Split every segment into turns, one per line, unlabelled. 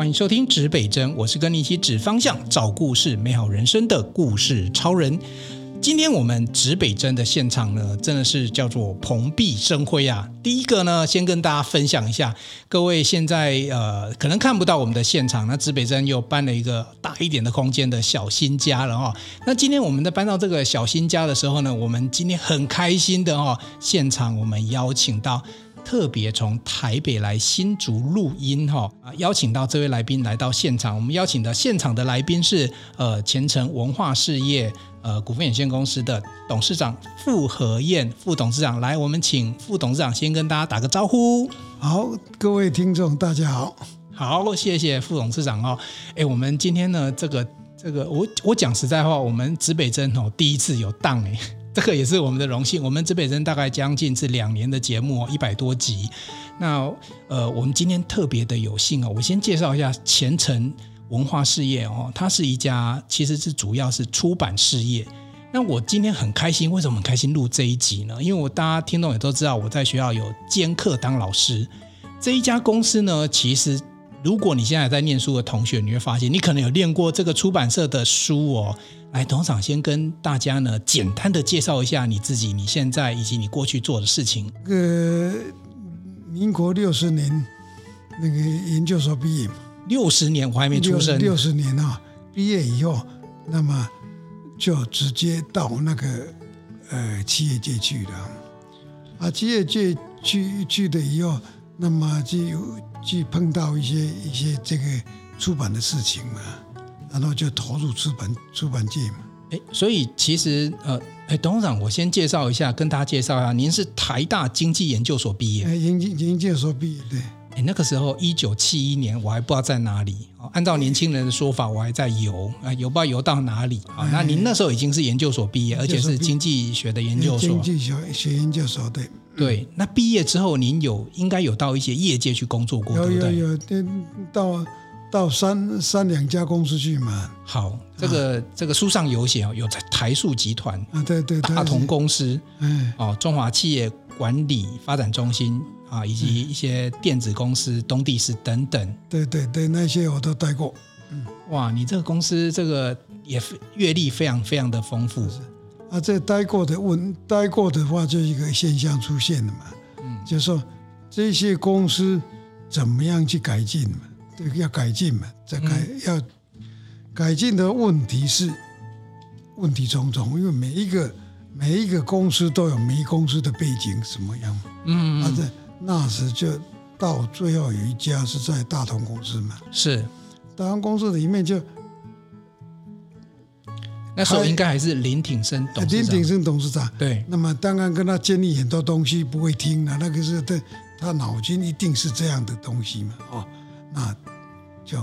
欢迎收听指北针，我是跟你一起指方向、找故事、美好人生的故事超人。今天我们指北针的现场呢，真的是叫做蓬荜生辉啊！第一个呢，先跟大家分享一下，各位现在呃可能看不到我们的现场，那指北针又搬了一个大一点的空间的小新家了哈。那今天我们在搬到这个小新家的时候呢，我们今天很开心的哈，现场我们邀请到特别从台北来新竹录音哈，邀请到这位来宾来到现场。我们邀请的现场的来宾是呃前程文化事业。呃，股份有限公司的董事长傅和燕副董事长来，我们请副董事长先跟大家打个招呼。
好，各位听众，大家好。
好，谢谢副董事长哦。哎，我们今天呢，这个这个，我我讲实在话，我们指北针哦，第一次有档哎，这个也是我们的荣幸。我们指北针大概将近是两年的节目，一百多集。那呃，我们今天特别的有幸哦，我先介绍一下前程。文化事业哦，它是一家其实是主要是出版事业。那我今天很开心，为什么很开心录这一集呢？因为我大家听众也都知道，我在学校有兼课当老师。这一家公司呢，其实如果你现在在念书的同学，你会发现你可能有念过这个出版社的书哦。来，董事长先跟大家呢简单的介绍一下你自己，你现在以及你过去做的事情。
呃，民国六十年那个研究所毕业嘛。
六十年我还没出生。
六十年啊，毕业以后，那么就直接到那个呃企业界去了。啊，企业界去去的以后，那么就去碰到一些一些这个出版的事情嘛，然后就投入出版出版界嘛。
哎，所以其实呃，哎，董事长，我先介绍一下，跟大家介绍一下，您是台大经济研究所毕业。
哎，经济研究所毕业，对。
哎，那个时候一九七一年，我还不知道在哪里。按照年轻人的说法，我还在游啊，游不知道游到哪里啊。那您那时候已经是研究所毕业，而且是经济学的研究所。
经济学学研究所，对。
对，那毕业之后，您有应该有到一些业界去工作过，对不对？
有有有，到到三三两家公司去嘛。
好，这个、啊、这个书上有写哦，有台塑集团
啊，对对，
大同公司，
嗯，
哦，中华企业管理发展中心。啊，以及一些电子公司、东帝士等等，
对对对，那些我都待过。
嗯，哇，你这个公司这个也阅历非常非常的丰富。
啊，这待过的问，待过的话，就一个现象出现了嘛。嗯，就是说这些公司怎么样去改进嘛？对，要改进嘛，再改、嗯、要改进的问题是问题重重，因为每一个每一个公司都有每一公司的背景什么样。嗯，啊这。那时就到最后有一家是在大同公司嘛，
是。
大同公司里面就
那时候应该还是林挺生董事长，
林挺生董事长。
对。
那么当然跟他建立很多东西不会听了，那个是他他脑筋一定是这样的东西嘛，哦，那就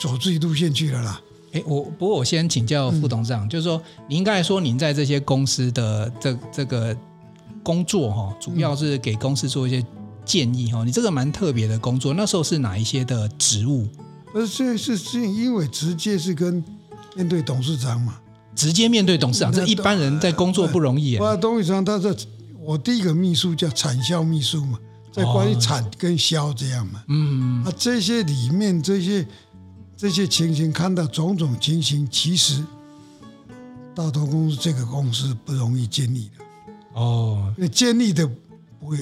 走自己路线去了啦。
哎，我不过我先请教副董事长，嗯、就是说您刚才说您在这些公司的这这个。工作哈，主要是给公司做一些建议哈。你这个蛮特别的工作，那时候是哪一些的职务？
呃，这是是因为直接是跟面对董事长嘛，
直接面对董事长，这一般人在工作不容易。
我董事长他是我第一个秘书叫产销秘书嘛，在关于产跟销这样嘛。嗯，啊，这些里面这些这些情形，看到种种情形，其实大同公司这个公司不容易建立的。
哦，
那建立的不会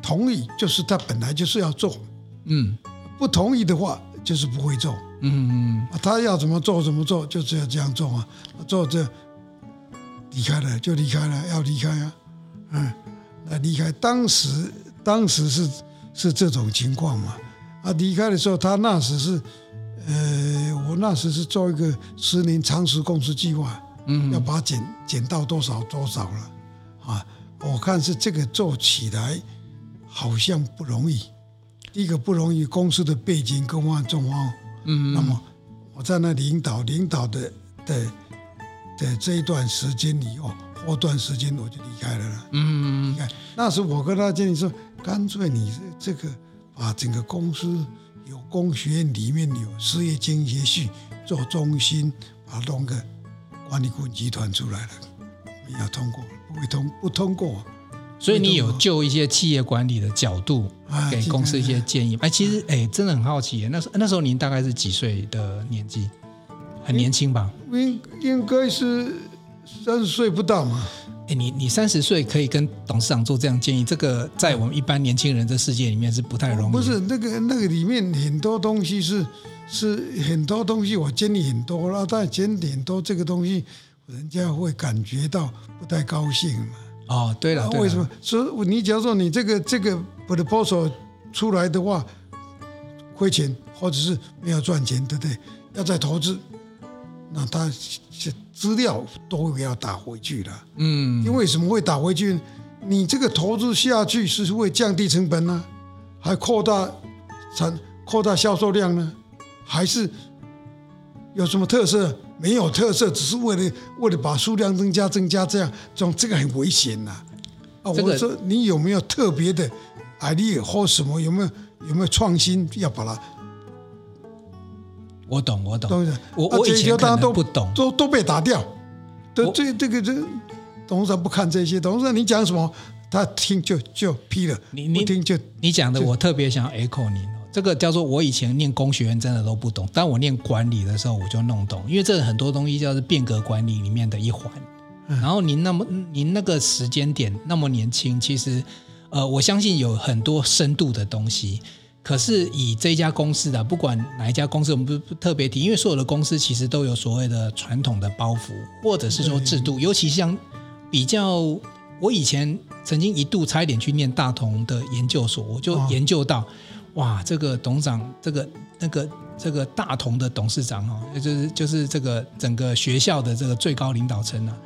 同意，就是他本来就是要做，嗯，不同意的话就是不会做，嗯嗯，他要怎么做怎么做，就只有这样做啊，做这离开了就离开了，要离开啊，嗯，那离开当时当时是是这种情况嘛，啊，离开的时候他那时是，呃，我那时是做一个十年长时公司计划。嗯，要把它减减到多少多少了啊？我看是这个做起来好像不容易。第一个不容易，公司的背景更换状况。嗯，那么我在那领导领导的的的这一段时间里哦，后段时间我就离开了了。嗯，你看那时我跟他建议说，干脆你这个把整个公司有工学院里面有事业经营学系做中心，把它弄个。管理顾问集团出来了，没有通过，不会通不通过，
所以你有就一些企业管理的角度给公司一些建议。哎，其实哎，真的很好奇，那时那时候您大概是几岁的年纪？很年轻吧？
应应该是三十岁不到嘛。
哎，你你三十岁可以跟董事长做这样建议，这个在我们一般年轻人的世界里面是不太容易。
不是那个那个里面很多东西是是很多东西我建议很多了，但建议很多这个东西，人家会感觉到不太高兴嘛。
哦，对了，对了，
为什么？所以你假如说你这个这个 proposal 出来的话，亏钱或者是没有赚钱，对不对？要再投资。那他资料都会要打回去了，嗯，因为什么会打回去？你这个投资下去是会降低成本呢，还扩大产扩大销售量呢，还是有什么特色？没有特色，只是为了为了把数量增加增加，这样这种这个很危险呐。啊，我说你有没有特别的 idea 或什么？有没有有没有创新要把它？
我懂，我懂。我
我
以前大家都不懂，
都都被打掉。这这这个这董事长不看这些，董事长你讲什么，他听就就批了。
你你
听就
你讲的，我特别想要 echo 你。这个叫做我以前念工学院真的都不懂，但我念管理的时候我就弄懂，因为这很多东西叫做变革管理里面的一环。然后您那么您那个时间点那么年轻，其实呃我相信有很多深度的东西。可是以这家公司的，不管哪一家公司，我们不不特别提，因为所有的公司其实都有所谓的传统的包袱，或者是说制度，尤其像比较，我以前曾经一度差一点去念大同的研究所，我就研究到，哇，这个董事长，这个那个这个大同的董事长哦，就是就是这个整个学校的这个最高领导层啊，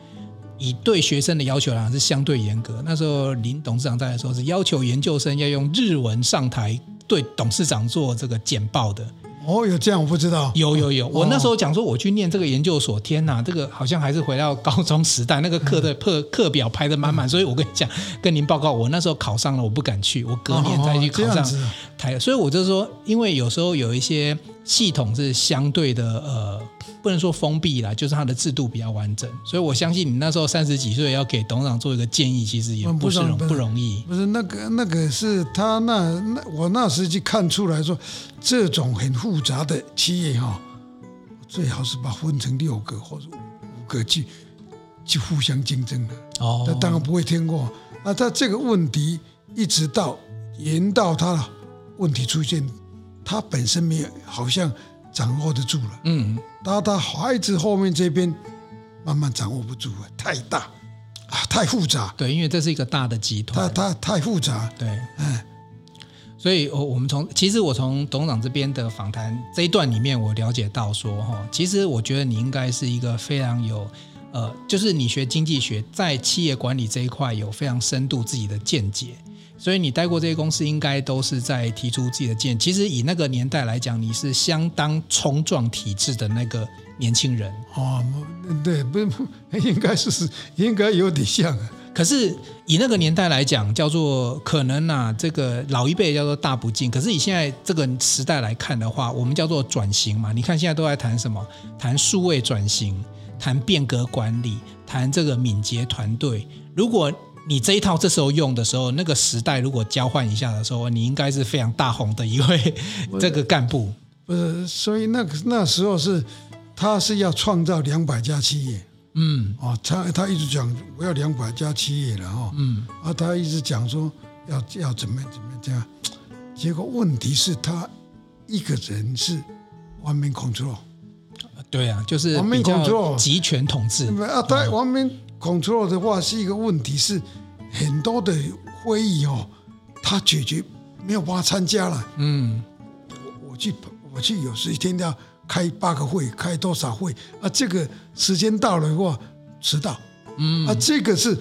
以对学生的要求来讲是相对严格。那时候林董事长在的时候是要求研究生要用日文上台。对董事长做这个简报的。
哦，有这样我不知道。
有有有，我那时候讲说我去念这个研究所，天哪，这个好像还是回到高中时代，那个课的课课表排得满满，所以我跟你讲，跟您报告，我那时候考上了，我不敢去，我隔年再去考上台，所以我就说，因为有时候有一些系统是相对的，呃。不能说封闭啦，就是它的制度比较完整，所以我相信你那时候三十几岁要给董事长做一个建议，其实也不是不容易。
不是那个那个是他那那我那时就看出来说，这种很复杂的企业哈，最好是把分成六个或者五个去去互相竞争的。哦，他当然不会听过。那他这个问题一直到延到他问题出现，他本身没有好像。掌握得住了，嗯，到他孩子后面这边慢慢掌握不住了，太大啊，太复杂。
对，因为这是一个大的集团，
他他太复杂。
对，嗯，所以，我我们从其实我从董事长这边的访谈这一段里面，我了解到说，哈，其实我觉得你应该是一个非常有，呃，就是你学经济学，在企业管理这一块有非常深度自己的见解。所以你待过这些公司，应该都是在提出自己的见。其实以那个年代来讲，你是相当冲撞体制的那个年轻人。
哦，对，不，应该是应该有点像。
可是以那个年代来讲，叫做可能啊，这个老一辈叫做大不敬。可是以现在这个时代来看的话，我们叫做转型嘛。你看现在都在谈什么？谈数位转型，谈变革管理，谈这个敏捷团队。如果你这一套这时候用的时候，那个时代如果交换一下的时候，你应该是非常大红的一位这个干部。
不是，所以那个那时候是，他是要创造两百家企业。嗯，哦，他他一直讲我要两百家企业了哈。嗯，啊，他一直讲说要要怎么怎么这样，结果问题是他一个人是 one man control。
对啊，就是比较集权统治。
啊，他 one man control 的话是一个问题，是很多的会议哦，他解决没有办法参加了。嗯，我我去我去，有时一天要开八个会，开多少会啊？这个时间到了的话迟到，嗯啊，这个是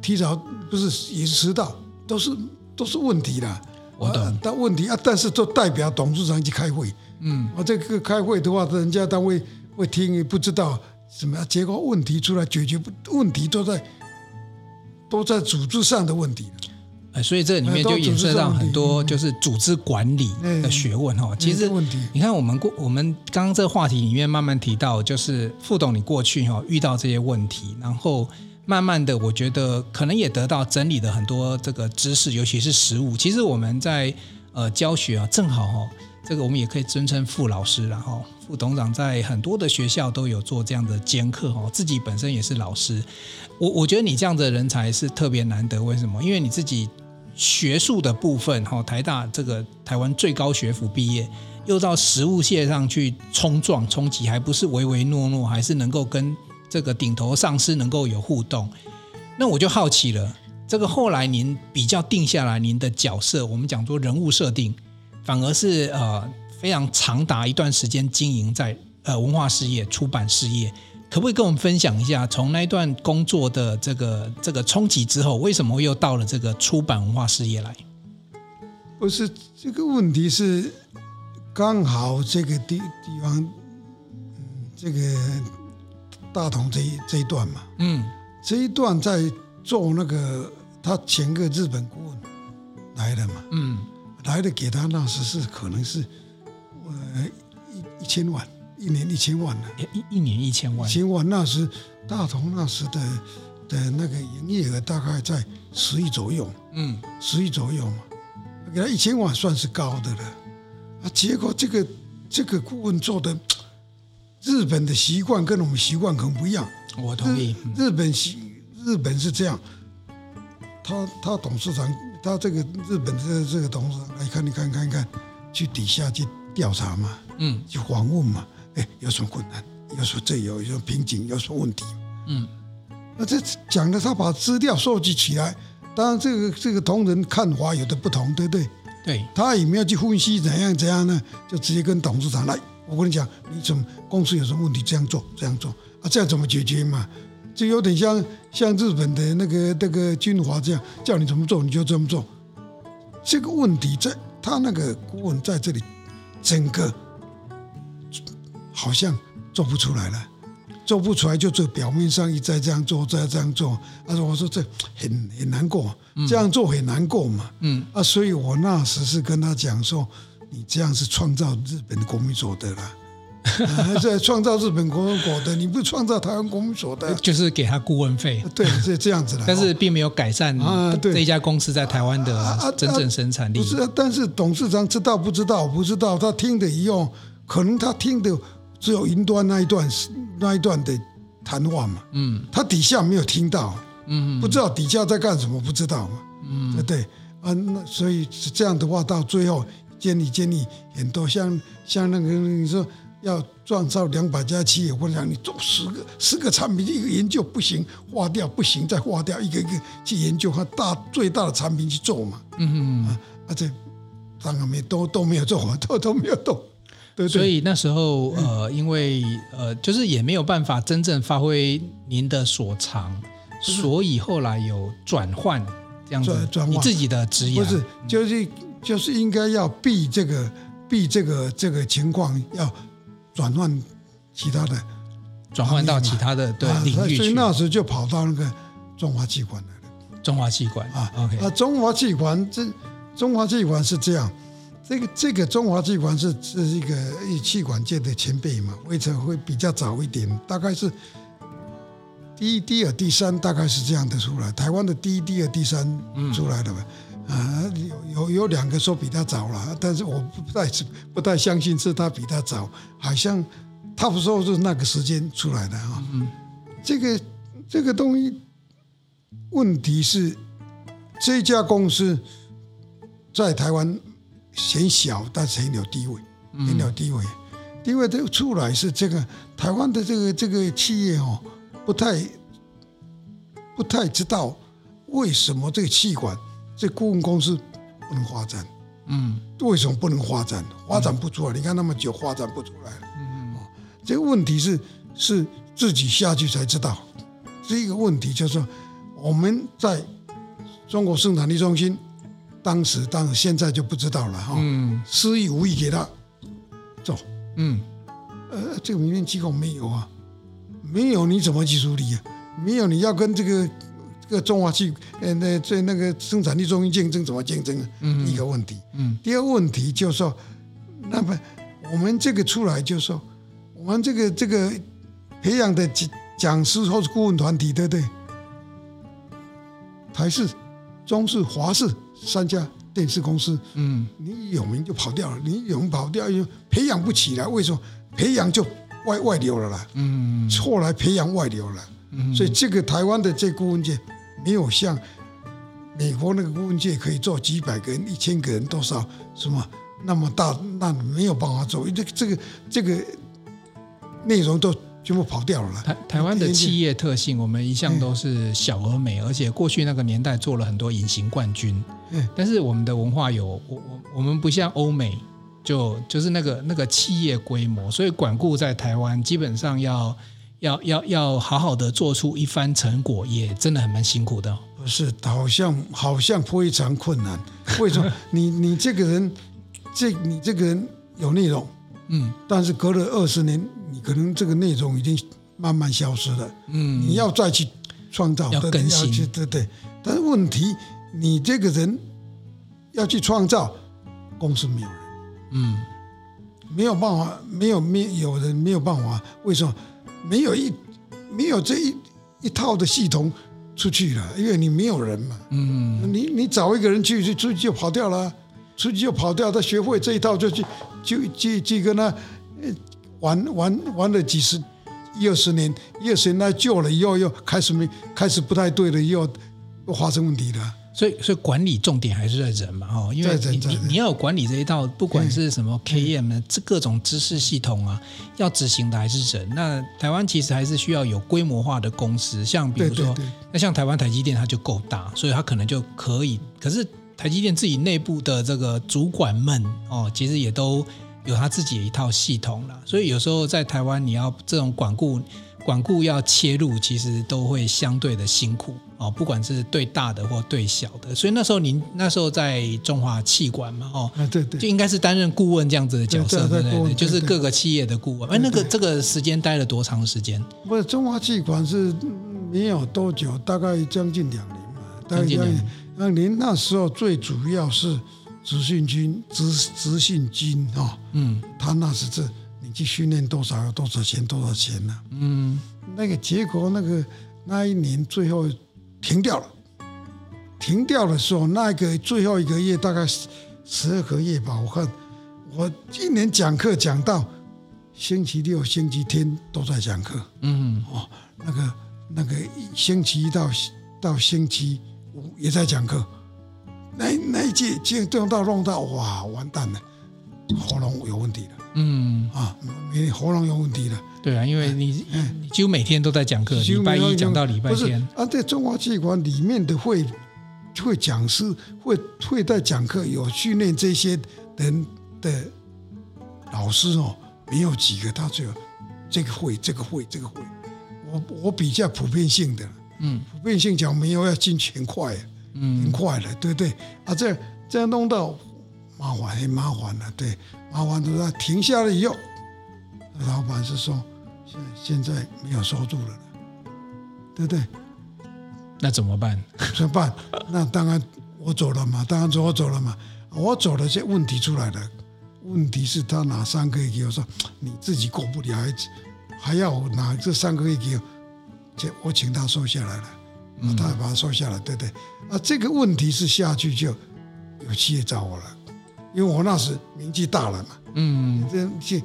提早不是也是迟到，都是都是问题的。
我懂，
但问题啊，但是都代表董事长去开会，嗯，啊，这个开会的话，人家单位会听，也不知道。什么？结果问题出来，解决不问题都在都在组织上的问题。
哎，所以这里面就衍生到很多就是组织管理的学问哈。其实你看，我们过我们刚刚这个话题里面慢慢提到，就是副董你过去哈遇到这些问题，然后慢慢的，我觉得可能也得到整理的很多这个知识，尤其是实务。其实我们在呃教学啊，正好哈、哦，这个我们也可以尊称副老师了哈。副董事长在很多的学校都有做这样的兼课哦，自己本身也是老师。我我觉得你这样的人才是特别难得，为什么？因为你自己学术的部分哈，台大这个台湾最高学府毕业，又到实务线上去冲撞冲击，还不是唯唯诺诺，还是能够跟。这个顶头上司能够有互动，那我就好奇了。这个后来您比较定下来，您的角色，我们讲做人物设定，反而是呃非常长达一段时间经营在呃文化事业、出版事业，可不可以跟我们分享一下，从那一段工作的这个这个冲击之后，为什么又到了这个出版文化事业来？
不是这个问题是刚好这个地地方，嗯，这个。大同这一这一段嘛，嗯，这一段在做那个，他前个日本顾问来了嘛，嗯，来的给他那时是可能是，呃，一一千万，一年一千万呢，
一一年一千万，
一千万那时大同那时的的那个营业额大概在十亿左右，嗯，十亿左右嘛，给他一千万算是高的了，啊，结果这个这个顾问做的。日本的习惯跟我们习惯可能不一样。
我同意。
日，日本习日本是这样，他他董事长，他这个日本的这个董事长来看，你看看看，去底下去调查嘛，嗯，去访问嘛，哎，有什么困难？有什么这有有什么瓶颈？有什么问题？嗯，那这讲的他把资料收集起来，当然这个这个同仁看法有的不同，对不对？
对，
他也没有去分析怎样怎样呢，就直接跟董事长来。我跟你讲，你怎么公司有什么问题？这样做，这样做啊，这样怎么解决嘛？就有点像像日本的那个那个军阀这样，叫你怎么做你就这么做。这个问题在他那个顾问在这里，整个好像做不出来了，做不出来就做表面上一再这样做，再这样做。他说：“我说这很很难过，这样做很难过嘛。”嗯啊，所以我那时是跟他讲说。你这样是创造日本的国民所得了，还在创造日本国民所的？你不创造台湾国民所的，
就是给他顾问费。
对，是这样子的。
但是并没有改善啊，对这家公司在台湾的真正生产力。
不是，但是董事长知道不知道？我不知道，他听的一样，可能他听的只有云端那一段那一段的谈话嘛。嗯，他底下没有听到，嗯，不知道底下在干什么，不知道嘛。嗯，对对啊，那所以是这样的话，到最后。建立建立很多像像那个你说要创造两百家企业，我讲你做十个十个产品一个研究不行，划掉不行，再划掉一个一个去研究，和大最大的产品去做嘛。嗯嗯啊，而且当然没都都没有做，都都没有动。对，对，
所以那时候呃，因为呃，就是也没有办法真正发挥您的所长，所以后来有转换这样子转换你自己的职业，
不是就是。就是应该要避这个避这个这个情况，要转换其他的，
转换到其他的对领域去。
所以那时就跑到那个中华气管来了。
中华气管啊，OK
啊，中华气管这中华气管是这样，这个这个中华气管是是一个气管界的前辈嘛，为什么会比较早一点？大概是第一、第二、第三，大概是这样的出来。台湾的第一、第二、第三出来的吧。嗯啊，有有有两个说比他早了，但是我不太不太相信是他比他早，好像他不说是那个时间出来的啊。嗯，这个这个东西问题是这家公司在台湾显小，但是很有地位，很有地位。地位都出来是这个台湾的这个这个企业哦，不太不太知道为什么这个气管。这顾问公司不能发展，嗯，为什么不能发展？发展不出来，嗯、你看那么久发展不出来，嗯，这个问题是是自己下去才知道。这个问题就是说我们在中国生产力中心，当时当然现在就不知道了哈，嗯，私亿无意给他做，嗯，呃，这个民营机构没有啊，没有你怎么去处理啊？没有你要跟这个。这个中华气，呃，那在那个生产力中心竞争怎么竞争啊？嗯，一个问题。嗯，第二个问题就是说，那么我们这个出来就是说，我们这个这个培养的讲师或是顾问团体，对不对？台视、中视、华视三家电视公司，嗯，你有名就跑掉？了，你有名跑掉又培养不起来，为什么？培养就外外流了啦，嗯，后来培养外流了，嗯，所以这个台湾的这顾问界没有像美国那个顾问界可以做几百个人、一千个人多少什么那么大，那没有办法做，这个这个这个内容都。全部跑掉了。
台台湾的企业特性，我们一向都是小而美，而且过去那个年代做了很多隐形冠军。但是我们的文化有我我我们不像欧美，就就是那个那个企业规模，所以管顾在台湾基本上要要要要好好的做出一番成果，也真的很蛮辛苦的。
不是，好像好像非常困难。为什么？你你这个人，这你这个人有内容。嗯，但是隔了二十年，你可能这个内容已经慢慢消失了。嗯，你要再去创造，
要更新，
对对对。但是问题，你这个人要去创造，公司没有人，嗯，没有办法，没有没有人没有办法。为什么？没有一没有这一一套的系统出去了，因为你没有人嘛。嗯，你你找一个人去，去出去就跑掉了。出去就跑掉，他学会这一套就去就就就跟他玩玩玩了几十一二十年，一二十年他旧了以后又开始没开始不太对了，又又发生问题了。
所以所以管理重点还是在人嘛，哦，因为你你你要有管理这一套，不管是什么 KM 这各种知识系统啊，要执行的还是人。那台湾其实还是需要有规模化的公司，像比如说那像台湾台积电，它就够大，所以它可能就可以。可是。台积电自己内部的这个主管们哦，其实也都有他自己的一套系统了。所以有时候在台湾，你要这种管顾管顾要切入，其实都会相对的辛苦哦。不管是对大的或对小的。所以那时候您那时候在中华气管嘛，哦，
对对，
就应该是担任顾问这样子的角色，对对对，就是各个企业的顾问。哎，那个这个时间待了多长时间？
不是中华气管是没有多久，大概将近两年嘛，将近两年。那您那时候最主要是执行军、执执行军啊，嗯，他那是这你去训练多少要多少钱多少钱呢？嗯，那个结果那个那一年最后停掉了，停掉的时候，那个最后一个月大概十十二个月吧，我看我一年讲课讲到星期六、星期天都在讲课，嗯，哦，那个那个星期一到到星期五。也在讲课，那那一届就用到弄到哇，完蛋了，喉咙有问题的。嗯啊，你喉咙有问题的。
对啊，因为你你几乎每天都在讲课，礼拜一讲到礼拜天。
啊，在中华气管里面的会会讲师会会在讲课，有训练这些人的老师哦，没有几个，他只有这个会，这个会，这个会。我我比较普遍性的。嗯，普遍性讲没有要进去很快，嗯，很快了，对不对？啊，这样这样弄到麻烦，很麻烦了，对，麻烦都他停下了以后，老板是说现现在没有收入了，对不对？
那怎么办？
怎么办？那当然我走了嘛，当然我走了嘛，我走了，这问题出来了，问题是他拿三个月给我说你自己过不了，还还要拿这三个月给我。我请他收下来了，他也把他收下来，对不对？啊，这个问题是下去就有企业找我了，因为我那时年纪大了嘛，嗯，这去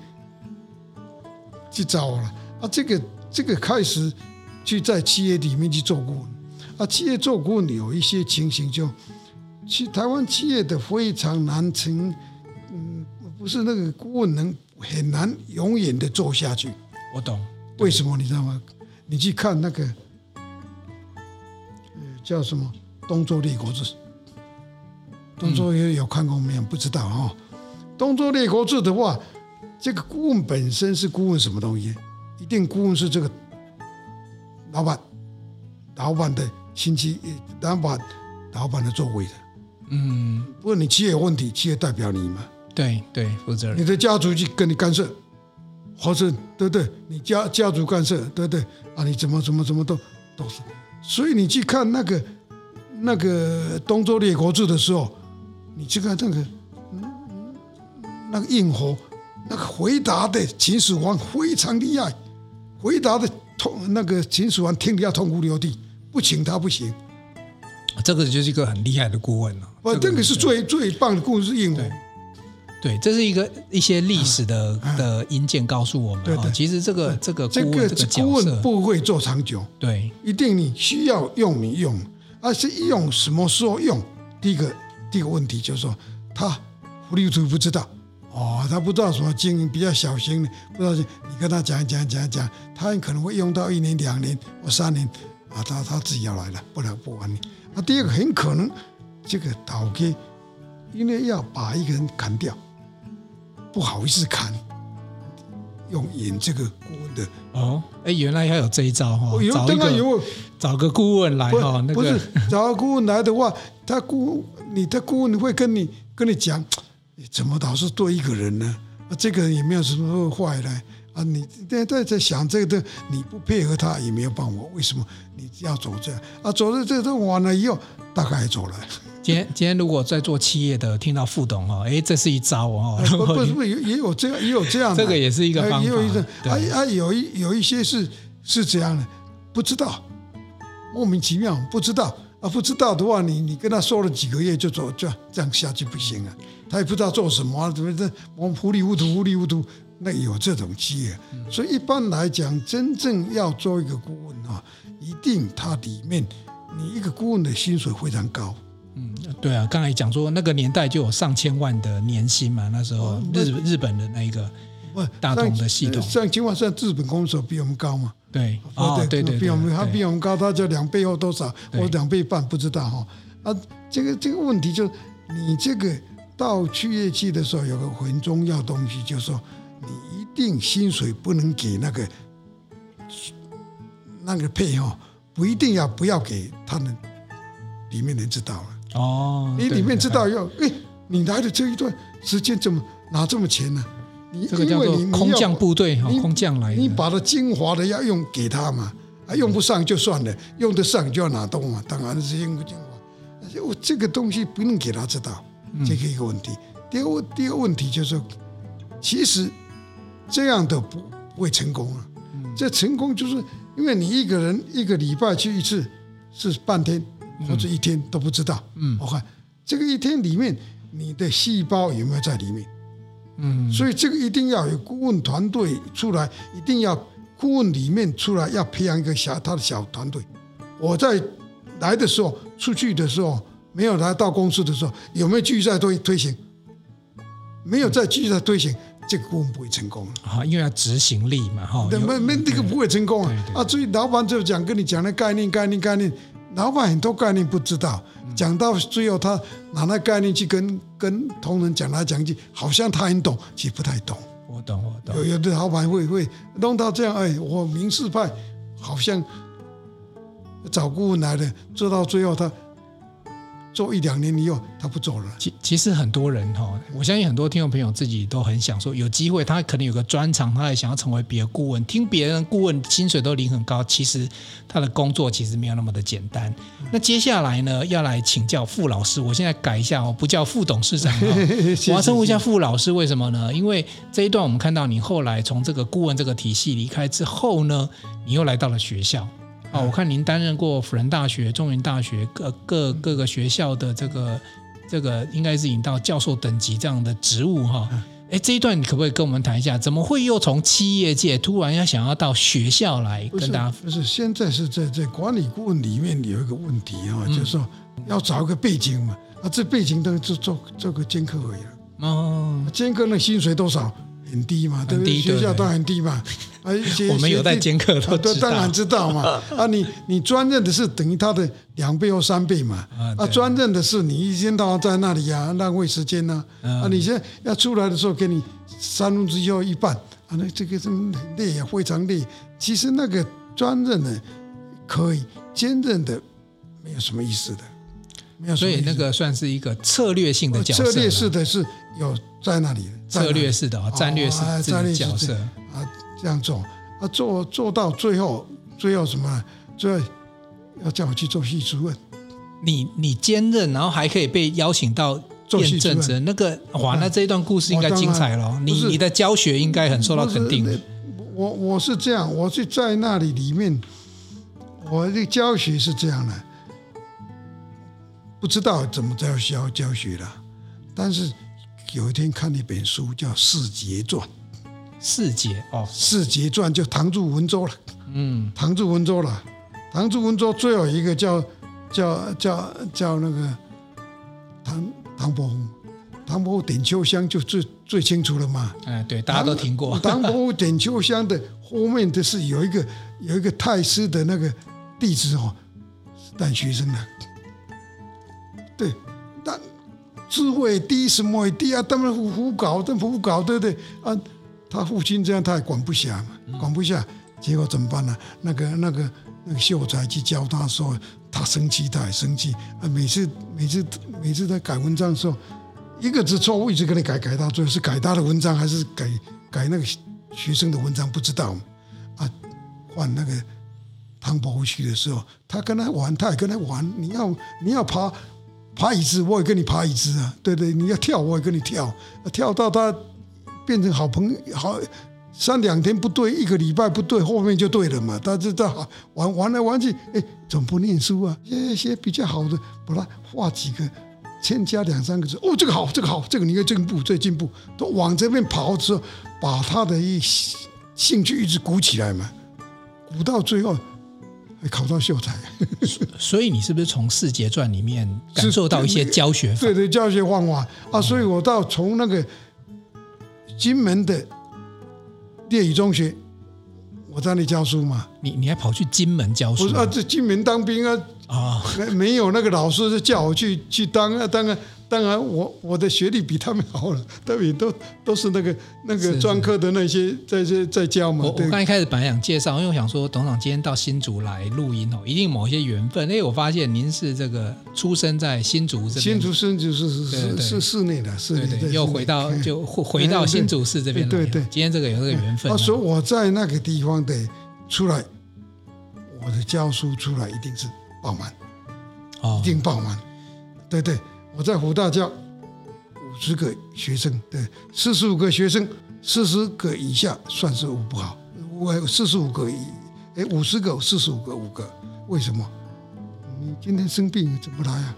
去找我了。啊，这个这个开始去在企业里面去做顾问，啊，企业做顾问有一些情形就，去台湾企业的非常难成，嗯，不是那个顾问能很难永远的做下去。
我懂，
为什么你知道吗？你去看那个，呃叫什么《东周列国志》？东周也有看过没有？不知道啊。《东周列国志》的话，这个顾问本身是顾问什么东西？一定顾问是这个老板，老板的亲戚，老板，老板的座位的。嗯，不过你企业有问题，企业代表你嘛？
对对，负责任。
你的家族去跟你干涉。或者对不对？你家家族干涉，对不对？啊，你怎么怎么怎么都都是。所以你去看那个那个《东周列国志》的时候，你去看那个嗯那个应侯，那个回答的秦始皇非常厉害，回答的痛那个秦始皇听得要痛哭流涕，不请他不行。
这个就是一个很厉害的顾问了。
我这个是最最棒的顾问是应付。
对，这是一个一些历史的的因见告诉我们。对对，其实这个这个这个顾问
不会做长久。
对，
一定你需要用你用，而是用什么时候用？第一个第一个问题就是说，他糊里糊涂不知道哦，他不知道什么经营比较小型的，不知道你跟他讲讲讲讲，他很可能会用到一年两年或三年啊，他他自己要来了，不然不管你。那第二个很可能这个倒给，因为要把一个人砍掉。不好意思砍，用引这个顾问的
哦，哎，原来还有这一招哈，找一个
有
找个顾问来哈，那个
不是找个顾问来的话，他顾你的顾问会跟你跟你讲，你怎么老是多一个人呢？啊，这个人也没有什么坏的啊，你在在在想这个的，你不配合他也没有办法，为什么你要走这样啊？走了这都完了以后，大概走了。
今天今天如果在做企业的听到副董哦，哎，这是一招哦，
不不不，也也有这样也有这样的，
这个也是一个方法，
也有一个，啊啊，有一有一些是是这样的，不知道，莫名其妙不知道啊，不知道的话，你你跟他说了几个月就走，就这样下去不行啊，他也不知道做什么，怎么这我们糊里糊涂糊里糊涂，那有这种企业，所以一般来讲，真正要做一个顾问啊，一定他里面你一个顾问的薪水非常高。
嗯，对啊，刚才讲说那个年代就有上千万的年薪嘛，那时候日日本的那一个大同的系统，
上千万，算日本公司比我们高嘛？
对，哦，对对对，
比我们他比我们高，他就两倍或多少，我两倍半不知道哈。啊，这个这个问题就你这个到去业去的时候，有个很重要东西，就是说你一定薪水不能给那个那个配哈，不一定要不要给他们里面人知道了。
哦，
你里面知道要，哎，你来的这一段时间怎么拿这么钱呢？你
这个叫做空降部队哈，空降来，
你把它精华的要用给他嘛，啊，用不上就算了，用得上就要拿动嘛，当然是用不精华。我这个东西不能给他知道，这个一个问题。第二个第二个问题就是，其实这样的不不会成功啊。这成功就是因为你一个人一个礼拜去一次是半天。或者一天都不知道，嗯，我看这个一天里面你的细胞有没有在里面，嗯，所以这个一定要有顾问团队出来，一定要顾问里面出来要培养一个小他的小团队。我在来的时候，出去的时候，没有来到公司的时候，有没有继续在推推行？没有再继续在推行，这个顾问不会成功
啊，因为要执行力嘛，哈，
没没这个不会成功啊，啊，所以老板就讲跟你讲的概念，概念，概念。老板很多概念不知道，讲到最后他拿那概念去跟跟同仁讲来讲去，好像他很懂，其实不太懂。
我懂，我懂。
有有的老板会会弄到这样，哎，我民事派好像找顾问来的，做到最后他。做一两年以后，他不做了。
其其实很多人哈，我相信很多听众朋友自己都很想说，有机会他可能有个专长，他也想要成为别的顾问。听别人顾问薪水都领很高，其实他的工作其实没有那么的简单。那接下来呢，要来请教傅老师。我现在改一下哦，不叫傅董事长，我要称呼一下傅老师。为什么呢？因为这一段我们看到你后来从这个顾问这个体系离开之后呢，你又来到了学校。哦，我看您担任过辅仁大学、中原大学各各各个学校的这个这个应该是引到教授等级这样的职务哈。哎，这一段你可不可以跟我们谈一下？怎么会又从企业界突然要想要到学校来跟大家？
不是，现在是在在管理顾问里面有一个问题哈，就是说要找一个背景嘛。啊，这背景都做做做个兼课而已了。哦，兼课那薪水多少？很低嘛，对不对？学校当然很低嘛。啊，
我们有在兼课都知道，
当然知道嘛。啊，你你专任的是等于他的两倍或三倍嘛。啊，专任的是你一天到晚在那里呀，浪费时间呐。啊，你现在要出来的时候给你三分之一或一半，啊，那这个是很累啊，非常累。其实那个专任的可以，兼任的没有什么意思的，没有。
所以那个算是一个策略性的角色。
策略式的是有在那里的。
策略式的啊，战略式的角色
啊，这样做啊，做做到最后，最后什么？最后要叫我去做系主任。
你你兼任，然后还可以被邀请到做系主任，那个哇，那这一段故事应该精彩了。你你的教学应该很受到肯定的。
我我是这样，我是在那里里面，我的教学是这样的，不知道怎么教教教学了。但是有一天看一本书叫《四杰传》，
四杰哦，《
四杰传》就唐祝文州了。嗯，唐祝文州了。唐祝文州最后一个叫叫叫叫那个唐唐伯虎，唐伯虎点秋香就最最清楚了嘛。
哎，对，大家都听过。
唐伯虎点秋香的后面的是有一个有一个太师的那个弟子哦，带学生的。对，但智慧第一什么第一啊？他们胡胡搞，他胡搞，对不对？啊，他父亲这样，他也管不下嘛，管不下，结果怎么办呢？那个那个。那个秀才去教他说，他生气，他也生气啊！每次每次每次他改文章的时候，一个字错误一直给你改，改到最后是改他的文章还是改改那个学生的文章不知道啊。换那个唐伯虎去的时候，他跟他玩，他也跟他玩。你要你要爬爬椅子，我也跟你爬椅子啊！对对，你要跳，我也跟你跳，跳到他变成好朋友好。三两天不对，一个礼拜不对，后面就对了嘛。他就在玩玩来玩去，哎，怎么不念书啊？写写比较好的，把它画几个，添加两三个字。哦，这个好，这个好，这个你要进步，再进步，都往这边跑的时候，把他的一兴趣一直鼓起来嘛，鼓到最后考到秀才。
所以你是不是从《四杰传》里面感受到一些教学法？
对对，教学方法啊，所以我到从那个金门的。业余中学，我在那里教书嘛。
你你还跑去金门教书？
不是啊，这金门当兵啊。啊、哦，没没有那个老师就叫我去去当啊，当然当然我我的学历比他们好了，他们都都是那个那个专科的那些在在在教嘛。
我我刚一开始本来想介绍，因为我想说董事长今天到新竹来录音哦，一定某些缘分。因为我发现您是这个出生在新竹这边，
新竹生就是是是是室内的，室内的，
又回到就回回到新竹市这边来。对对，今天这个有这个缘分。
所以我在那个地方得出来，我的教书出来一定是。爆满，哦一定爆满，对对，我在湖大教五十个学生，对，四十五个学生，四十个以下算是不好，我四十五个以，哎，五十个，四十五个，五个，为什么？你今天生病怎么来啊？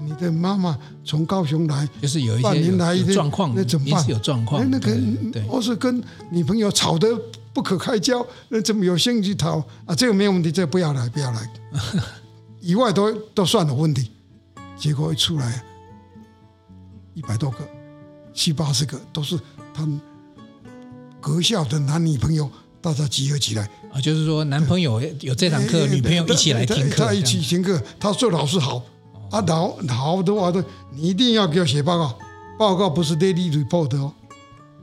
你的妈妈从高雄来，
就是有一些状况，
那怎么办？
有状况，
那个，或是跟女朋友吵得不可开交，那怎么有兴趣讨啊？这个没有问题，这个不要来，不要来。以外都都算有问题，结果一出来，一百多个，七八十个都是他们阁校的男女朋友，大家集合起来。
啊，就是说男朋友有这堂课，女朋友一起来听课，
他一起听课。他说老师好，啊，好好的话，你一定要给我写报告，报告不是 daily report 哦，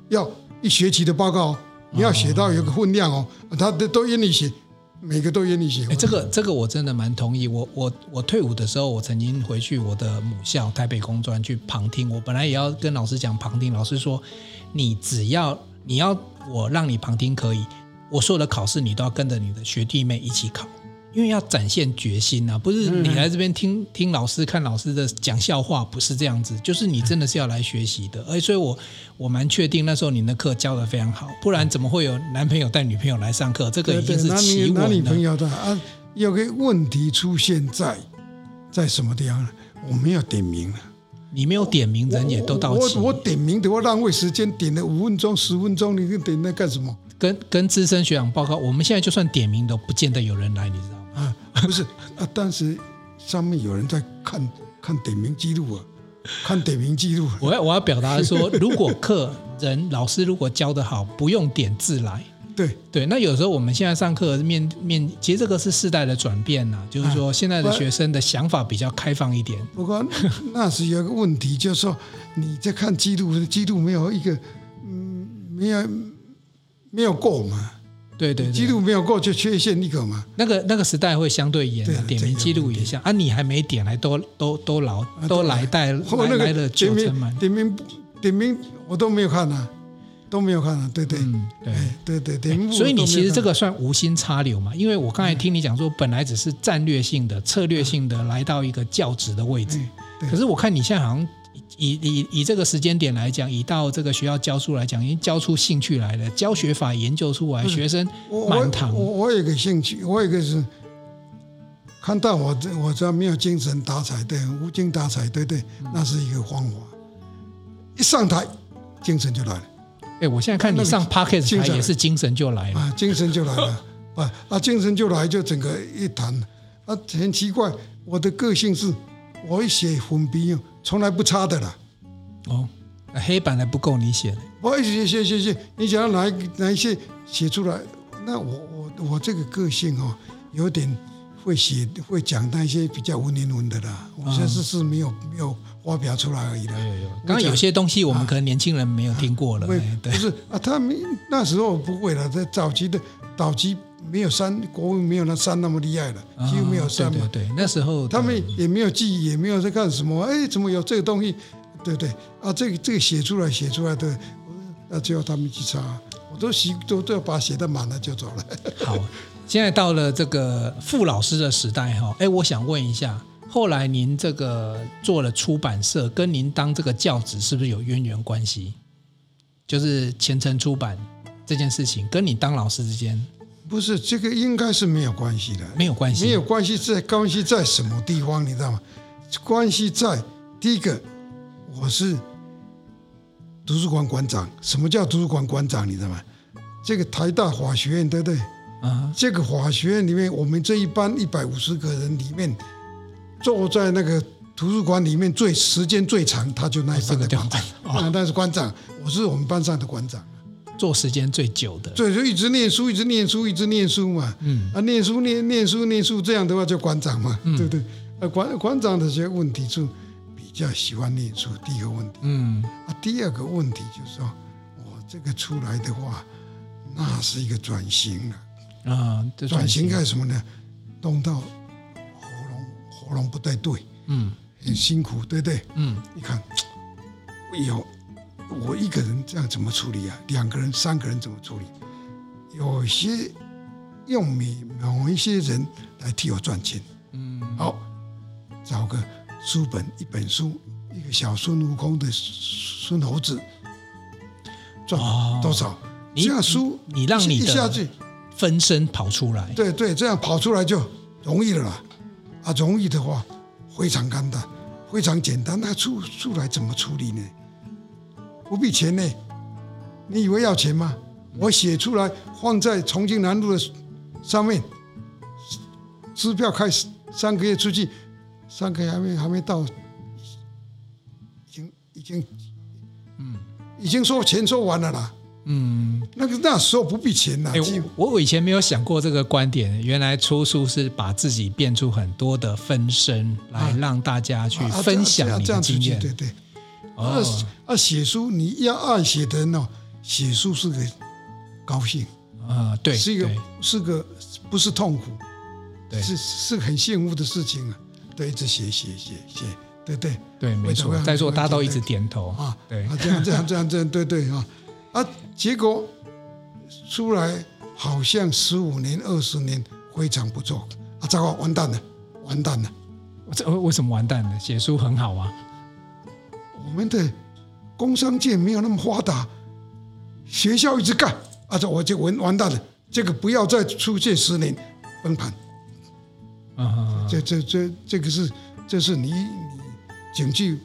要一学期的报告，你要写到有个分量哦，他都都愿意写。每个都愿意学。
这个这个我真的蛮同意。我我我退伍的时候，我曾经回去我的母校台北工专去旁听。我本来也要跟老师讲旁听，老师说，你只要你要我让你旁听可以，我所有的考试你都要跟着你的学弟妹一起考。因为要展现决心啊，不是你来这边听、嗯、听老师看老师的讲笑话，不是这样子，就是你真的是要来学习的。而所以我我蛮确定那时候你的课教的非常好，不然怎么会有男朋友带女朋友来上课？这个已经是奇闻了。男女朋友的啊，
有个问题出现在在什么地方呢？我没有点名了，
你没有点名，人也都到齐。
我我点名的话浪费时间，点了五分钟十分钟，你点那干什么？
跟跟资深学长报告，我们现在就算点名都不见得有人来，你知道吗？
啊，不是啊，当时上面有人在看看点名记录啊，看点名记录。
我要我要表达说，如果客人老师如果教得好，不用点字来。
对
对，那有时候我们现在上课面面，其实这个是世代的转变呐，就是说现在的学生的想法比较开放一点。
不过那时有个问题，就是说你在看记录，记录没有一个嗯，没有没有过嘛。
对对，
记录没有过就缺陷一个嘛。
那个那个时代会相对严，点名记录也像啊，你还没点来都都都老都来带 来来了九成满。
点名点名我都没有看啊，都没有看啊。对对对对对，点名。
所以你其实这个算无心插柳嘛？因为我刚才听你讲说，本来只是战略性的、策略性的来到一个教职的位置，可是我看你现在好像。以以以这个时间点来讲，以到这个学校教书来讲，已经教出兴趣来了，教学法研究出来，学生满堂。
我我有个兴趣，我有个是看到我这我这没有精神打彩对，无精打采，对对，那是一个方法。一上台，精神就来了。
哎，我现在看你上 Podcast 台也是精神就来了
啊，精神就来了啊啊，精神就来，就整个一谈啊，很奇怪，我的个性是，我一写粉笔用，从来不擦的啦。
哦，黑板还不够你写的。
我写写写写，你想要哪一哪一些写出来？那我我我这个个性哦，有点。会写会讲那些比较文言文的啦，我现在是是没有没有发表出来而已的。有有，
刚刚有些东西我们可能年轻人没有听过了。
对不是啊，他们那时候不会了，在早期的早期没有山，国文没有那山那么厉害了，几乎没有山嘛。
对，那时候
他们也没有记忆，也没有在干什么。哎，怎么有这个东西？对对啊，这个这个写出来写出来的，那就要他们去查，我都习都都要把写的满了就走了。
好。现在到了这个傅老师的时代哈，哎，我想问一下，后来您这个做了出版社，跟您当这个教职是不是有渊源关系？就是前程出版这件事情，跟你当老师之间，
不是这个应该是没有关系的，
没有关系，
没有关系在关系在什么地方，你知道吗？关系在第一个，我是图书馆馆长。什么叫图书馆馆长？你知道吗？这个台大法学院，对不对？啊这个法学院里面，我们这一班一百五十个人里面，坐在那个图书馆里面最时间最长，他就那一班的馆长。啊，那是馆长，我是我们班上的馆长，
坐时间最久的。
对，就一直念书，一直念书，一直念书嘛。嗯，啊，念书念念书念书，这样的话就馆长嘛，对不对？啊，馆馆长的这些问题就比较喜欢念书，第一个问题。嗯，啊，第二个问题就是说，我这个出来的话，那是一个转型了。
啊，
转型干什么呢？动到喉咙，喉咙不太对，嗯，很辛苦，对不对？嗯，你看，有我一个人这样怎么处理啊？两个人、三个人怎么处理？有些用你某一些人来替我赚钱，嗯，好，找个书本，一本书，一个小孙悟空的孙猴子，赚多少？这样书
你，你让你
一下去。
分身跑出来，
对对，这样跑出来就容易了啦。啊，容易的话非常简单，非常简单。那出出来怎么处理呢？不必钱呢？你以为要钱吗？我写出来放在重庆南路的上面，支票开始三个月出去，三个月还没还没到，已经已经，嗯，已经说钱说完了啦。嗯，那个那时候不必钱呐、
欸。我我以前没有想过这个观点，原来出书是把自己变出很多的分身来让大家去分享你的经验。
对对。啊啊，写书你要爱写的人哦，写书是个高兴
啊，对，
是一个
对
是个不是痛苦，
对，
是是很幸福的事情啊。对，一直写写写写，对对
对，没错。在座大家都一直点头
啊，
对，
这样这样这样这样，对对啊。啊，结果出来好像十五年、二十年非常不错啊！糟糕，完蛋了，完蛋了！
这为什么完蛋了？写书很好啊。
我们的工商界没有那么发达，学校一直干啊，这我就完完蛋了。这个不要再出现十年崩盘。啊，这这这这个是，这是你你经济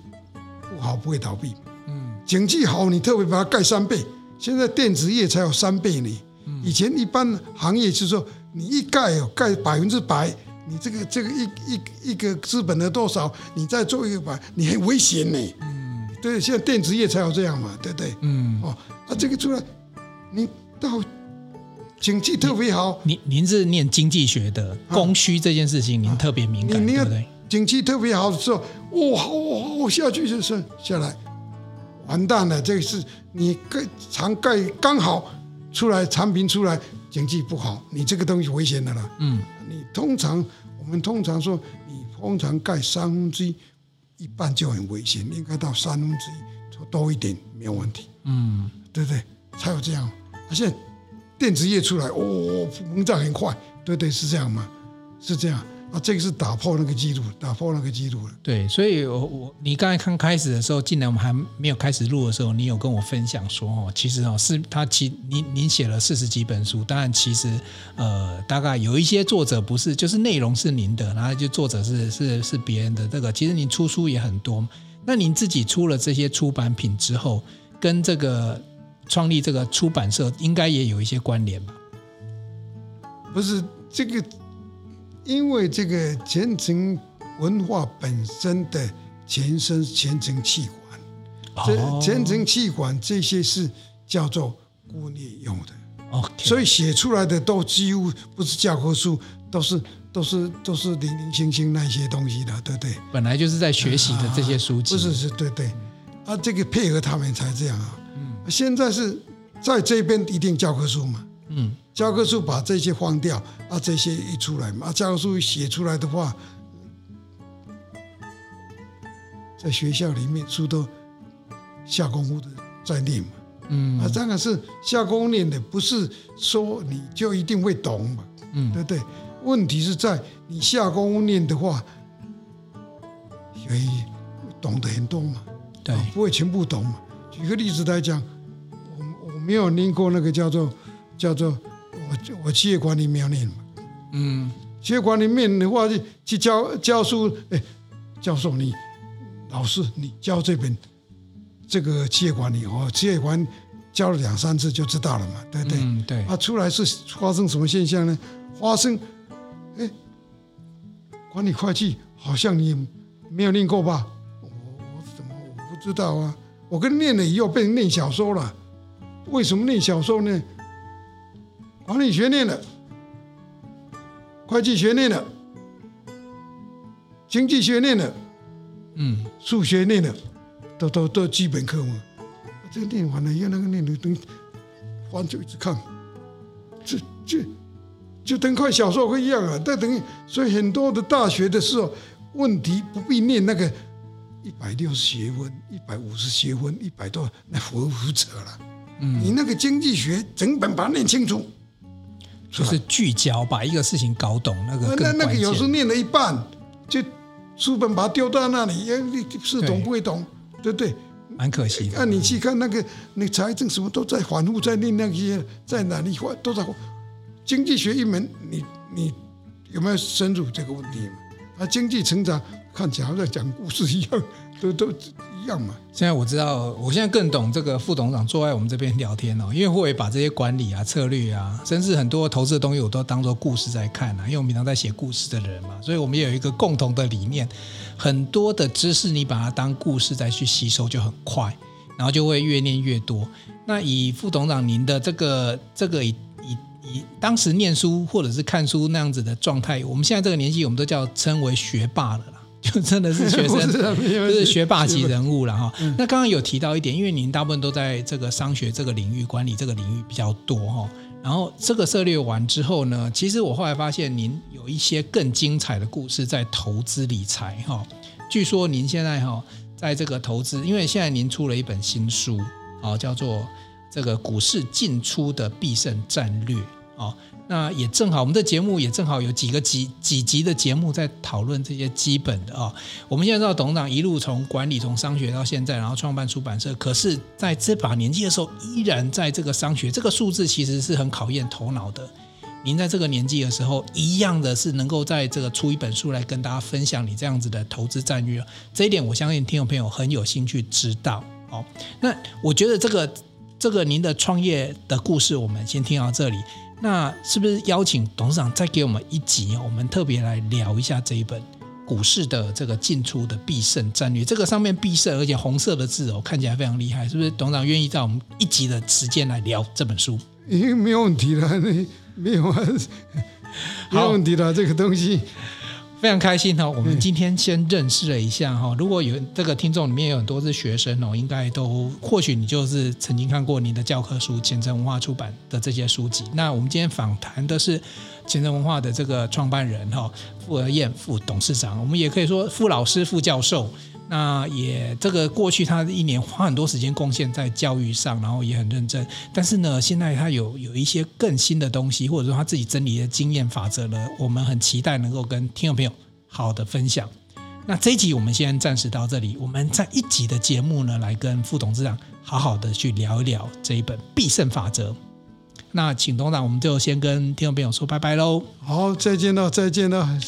不好不会倒闭。嗯，经济好，你特别把它盖三倍。现在电子业才有三倍呢，以前一般行业就是说，你一盖哦盖百分之百，你这个这个一一一个资本的多少，你再做一个百，你很危险呢。嗯，对，现在电子业才有这样嘛，对不对？嗯，哦，啊，这个出来，你到经济特别好，
您您是念经济学的，供需这件事情您特别敏感，对不对？
经济特别好的时候，哇，哇，哇，下去就是下来。完蛋了，这个是你盖常盖刚好出来产品出来，经济不好，你这个东西危险的了。嗯，你通常我们通常说，你通常盖三分之一，一半就很危险，应该到三分之一多一点没有问题。嗯，对不对？才有这样。现在电子业出来，哦，膨胀很快，对对是这样吗？是这样。啊，这个是打破那个记录，打破那个记录了。
对，所以我我你刚才刚开始的时候，进来我们还没有开始录的时候，你有跟我分享说哦，其实哦是他其您您写了四十几本书，当然其实呃大概有一些作者不是，就是内容是您的，然后就作者是是是别人的这个，其实您出书也很多。那您自己出了这些出版品之后，跟这个创立这个出版社应该也有一些关联吧？
不是这个。因为这个前程文化本身的前身前程气管，这前程气管这些是叫做故念用的。所以写出来的都几乎不是教科书，都是都是都是零零星星那些东西的，对不对？
本来就是在学习的这些书籍，
不是是，对对，啊，这个配合他们才这样啊。嗯，现在是在这边一定教科书嘛。嗯，教科书把这些放掉啊，这些一出来嘛，啊教科书一写出来的话，在学校里面书都下功夫的在念嘛，嗯，啊，当然是下功夫念的，不是说你就一定会懂嘛，嗯，对不对？问题是在你下功夫念的话，所以懂得很多嘛，对，不会全部懂嘛。举个例子来讲，我我没有念过那个叫做。叫做我我企业管理没有念嘛，嗯，企业管理面的话去去教教书，哎，教授你老师你教这本这个企业管理哦，企业管理教了两三次就知道了嘛，对不对？嗯，对。啊，出来是发生什么现象呢？发生，哎，管理会计好像你没有念过吧？我我怎么我不知道啊？我跟念了以后变成念小说了，为什么念小说呢？管理学念了，会计学念了，经济学念了，嗯，数学念了，都都都基本科目。这个念完了要，那个念的等翻就一直看，这这就跟看小说会一样啊。但等于所以很多的大学的时候，问题不必念那个一百六十学分、一百五十学分、一百多，那胡胡扯了。嗯，你那个经济学整本把它念清楚。
就是聚焦，把一个事情搞懂，那个
那那个有时候念了一半，就书本把它丢到那里，哎，你是懂不会懂，对不对？
蛮可惜的。
那你去看那个那财政什么都在反复在念那些，在哪里都在。经济学一门，你你有没有深入这个问题？啊，经济成长看起来好像讲故事一样，都都。一样嘛。
现在我知道，我现在更懂这个副董事长坐在我们这边聊天哦，因为会把这些管理啊、策略啊，甚至很多投资的东西，我都当做故事在看啊。因为我们平常在写故事的人嘛，所以我们也有一个共同的理念。很多的知识，你把它当故事再去吸收，就很快，然后就会越念越多。那以副董事长您的这个这个以以以当时念书或者是看书那样子的状态，我们现在这个年纪，我们都叫称为学霸了啦。就真的是学生，就是学霸级人物了哈。那刚刚有提到一点，因为您大部分都在这个商学这个领域、管理这个领域比较多哈。然后这个涉猎完之后呢，其实我后来发现您有一些更精彩的故事在投资理财哈。据说您现在哈在这个投资，因为现在您出了一本新书啊，叫做这个股市进出的必胜战略啊。那也正好，我们的节目也正好有几个几几集的节目在讨论这些基本的啊。我们现在知道董事长一路从管理从商学到现在，然后创办出版社，可是在这把年纪的时候，依然在这个商学这个数字其实是很考验头脑的。您在这个年纪的时候，一样的是能够在这个出一本书来跟大家分享你这样子的投资战略，这一点我相信听众朋友很有兴趣知道。哦，那我觉得这个这个您的创业的故事，我们先听到这里。那是不是邀请董事长再给我们一集？我们特别来聊一下这一本股市的这个进出的必胜战略。这个上面必胜，而且红色的字哦，看起来非常厉害。是不是董事长愿意在我们一集的时间来聊这本书？
已经没有问题了，没有啊，没有问题了，这个东西。
非常开心哈，我们今天先认识了一下哈。如果有这个听众里面有很多是学生哦，应该都或许你就是曾经看过你的教科书前程文化出版的这些书籍。那我们今天访谈的是前程文化的这个创办人哈，傅而燕副董事长，我们也可以说傅老师、傅教授。那也这个过去他一年花很多时间贡献在教育上，然后也很认真。但是呢，现在他有有一些更新的东西，或者说他自己整理的经验法则呢，我们很期待能够跟听众朋友好好的分享。那这一集我们先暂时到这里，我们在一集的节目呢，来跟副董事长好好的去聊一聊这一本必胜法则。那请董事长，我们就先跟听众朋友说拜拜喽。
好，再见了，再见了。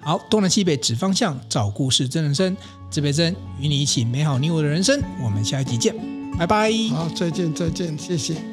好，东南西北指方向，找故事真人生，指北针与你一起美好你我的人生。我们下一集见，拜拜。
好，再见，再见，谢谢。